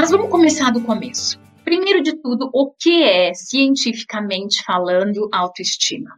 Mas vamos começar do começo. Primeiro de tudo, o que é, cientificamente falando, autoestima?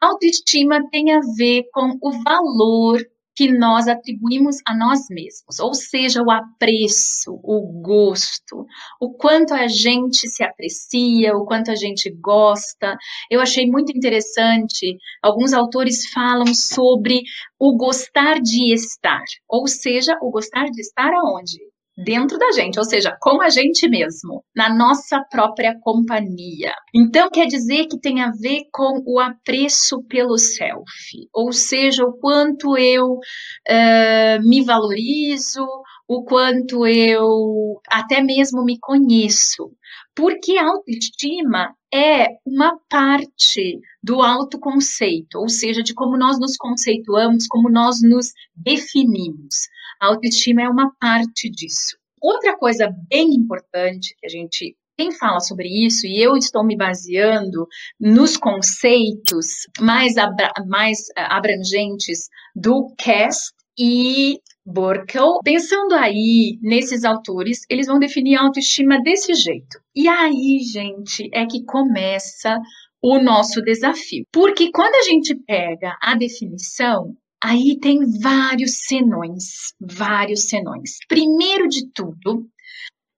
Autoestima tem a ver com o valor que nós atribuímos a nós mesmos, ou seja, o apreço, o gosto, o quanto a gente se aprecia, o quanto a gente gosta. Eu achei muito interessante, alguns autores falam sobre o gostar de estar, ou seja, o gostar de estar aonde? Dentro da gente, ou seja, com a gente mesmo, na nossa própria companhia. Então, quer dizer que tem a ver com o apreço pelo self, ou seja, o quanto eu uh, me valorizo, o quanto eu até mesmo me conheço. Porque a autoestima é uma parte do autoconceito, ou seja, de como nós nos conceituamos, como nós nos definimos. A autoestima é uma parte disso. Outra coisa bem importante que a gente quem fala sobre isso, e eu estou me baseando nos conceitos mais, abra mais eh, abrangentes do Cast e Burkel. Pensando aí nesses autores, eles vão definir a autoestima desse jeito. E aí, gente, é que começa o nosso desafio. Porque quando a gente pega a definição, Aí tem vários senões, vários senões. Primeiro de tudo,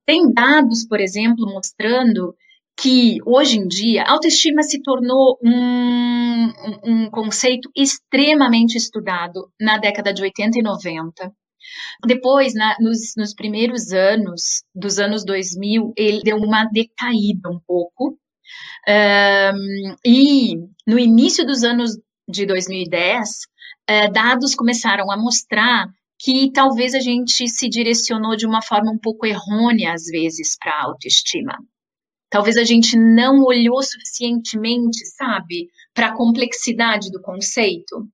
tem dados, por exemplo, mostrando que hoje em dia a autoestima se tornou um, um, conceito extremamente estudado na década de 80 e 90. Depois, na, nos, nos, primeiros anos dos anos 2000, ele deu uma decaída um pouco. Um, e no início dos anos de 2010, é, dados começaram a mostrar que talvez a gente se direcionou de uma forma um pouco errônea, às vezes, para a autoestima. Talvez a gente não olhou suficientemente, sabe, para a complexidade do conceito.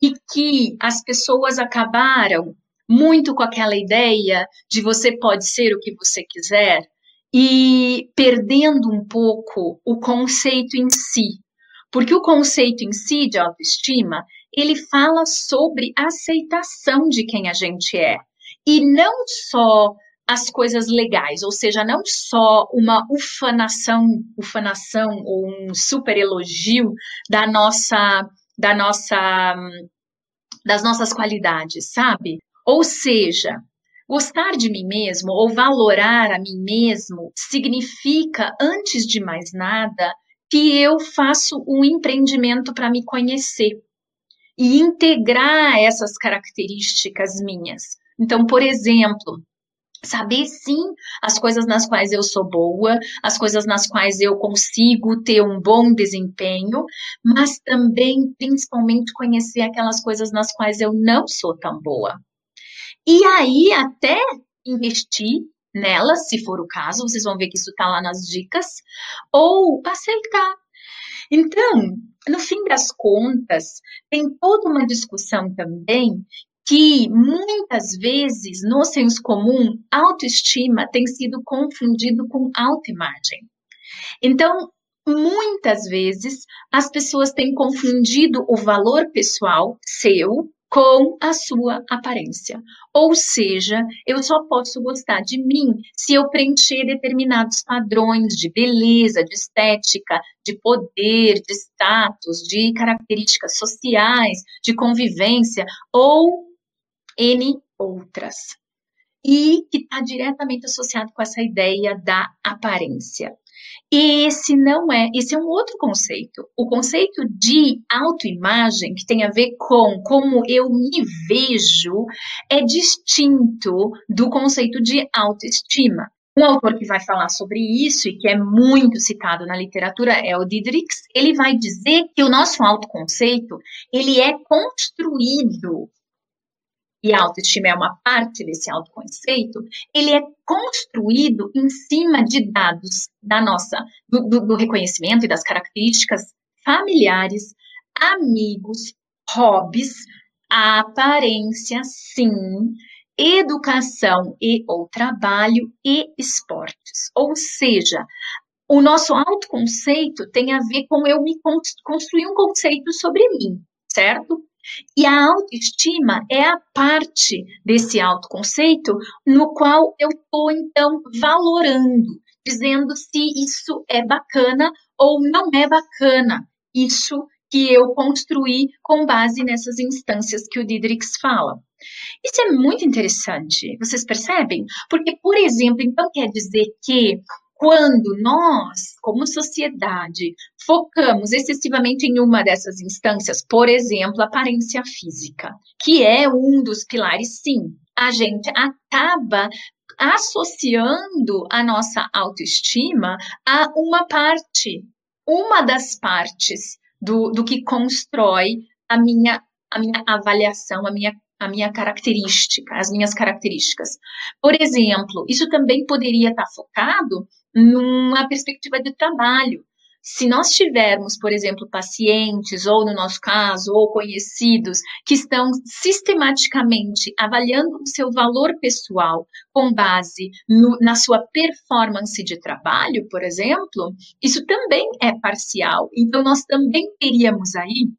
E que as pessoas acabaram muito com aquela ideia de você pode ser o que você quiser e perdendo um pouco o conceito em si. Porque o conceito em si de autoestima, ele fala sobre aceitação de quem a gente é. E não só as coisas legais, ou seja, não só uma ufanação, ufanação ou um super elogio da nossa, da nossa, das nossas qualidades, sabe? Ou seja, gostar de mim mesmo ou valorar a mim mesmo significa, antes de mais nada, que eu faço um empreendimento para me conhecer e integrar essas características minhas. Então, por exemplo, saber sim as coisas nas quais eu sou boa, as coisas nas quais eu consigo ter um bom desempenho, mas também, principalmente, conhecer aquelas coisas nas quais eu não sou tão boa. E aí, até investir nelas, se for o caso, vocês vão ver que isso está lá nas dicas, ou aceitar então, no fim das contas, tem toda uma discussão também que muitas vezes no senso comum, autoestima tem sido confundido com autoimagem. Então, muitas vezes as pessoas têm confundido o valor pessoal seu com a sua aparência. Ou seja, eu só posso gostar de mim se eu preencher determinados padrões de beleza, de estética, de poder, de status, de características sociais, de convivência ou N outras. E que está diretamente associado com essa ideia da aparência. E esse não é, esse é um outro conceito. O conceito de autoimagem, que tem a ver com como eu me vejo, é distinto do conceito de autoestima. Um autor que vai falar sobre isso e que é muito citado na literatura é o Diderix. Ele vai dizer que o nosso autoconceito ele é construído e a autoestima é uma parte desse autoconceito, ele é construído em cima de dados da nossa, do, do, do reconhecimento e das características familiares, amigos, hobbies, aparência, sim, educação e ou trabalho e esportes. Ou seja, o nosso autoconceito tem a ver com eu me construir um conceito sobre mim, certo? E a autoestima é a parte desse autoconceito no qual eu estou, então, valorando, dizendo se isso é bacana ou não é bacana. Isso que eu construí com base nessas instâncias que o Diderix fala. Isso é muito interessante, vocês percebem? Porque, por exemplo, então quer dizer que quando nós, como sociedade, focamos excessivamente em uma dessas instâncias, por exemplo, aparência física, que é um dos pilares, sim, a gente acaba associando a nossa autoestima a uma parte, uma das partes do, do que constrói a minha, a minha avaliação, a minha a minha característica, as minhas características. Por exemplo, isso também poderia estar focado numa perspectiva de trabalho. Se nós tivermos, por exemplo, pacientes, ou no nosso caso, ou conhecidos, que estão sistematicamente avaliando o seu valor pessoal com base no, na sua performance de trabalho, por exemplo, isso também é parcial. Então, nós também teríamos aí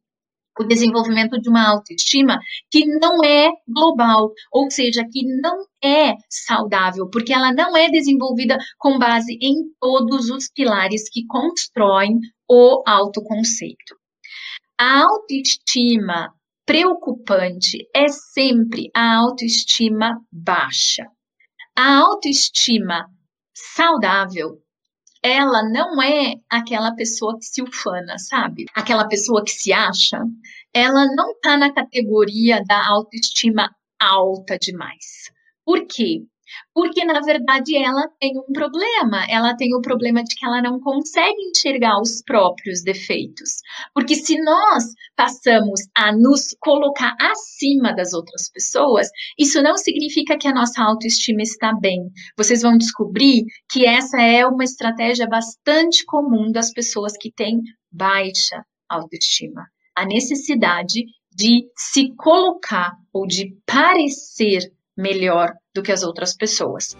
o desenvolvimento de uma autoestima que não é global, ou seja, que não é saudável, porque ela não é desenvolvida com base em todos os pilares que constroem o autoconceito. A autoestima preocupante é sempre a autoestima baixa. A autoestima saudável ela não é aquela pessoa que se ufana, sabe? Aquela pessoa que se acha. Ela não tá na categoria da autoestima alta demais. Por quê? Porque, na verdade, ela tem um problema. Ela tem o problema de que ela não consegue enxergar os próprios defeitos. Porque se nós passamos a nos colocar acima das outras pessoas, isso não significa que a nossa autoestima está bem. Vocês vão descobrir que essa é uma estratégia bastante comum das pessoas que têm baixa autoestima. A necessidade de se colocar ou de parecer melhor do que as outras pessoas.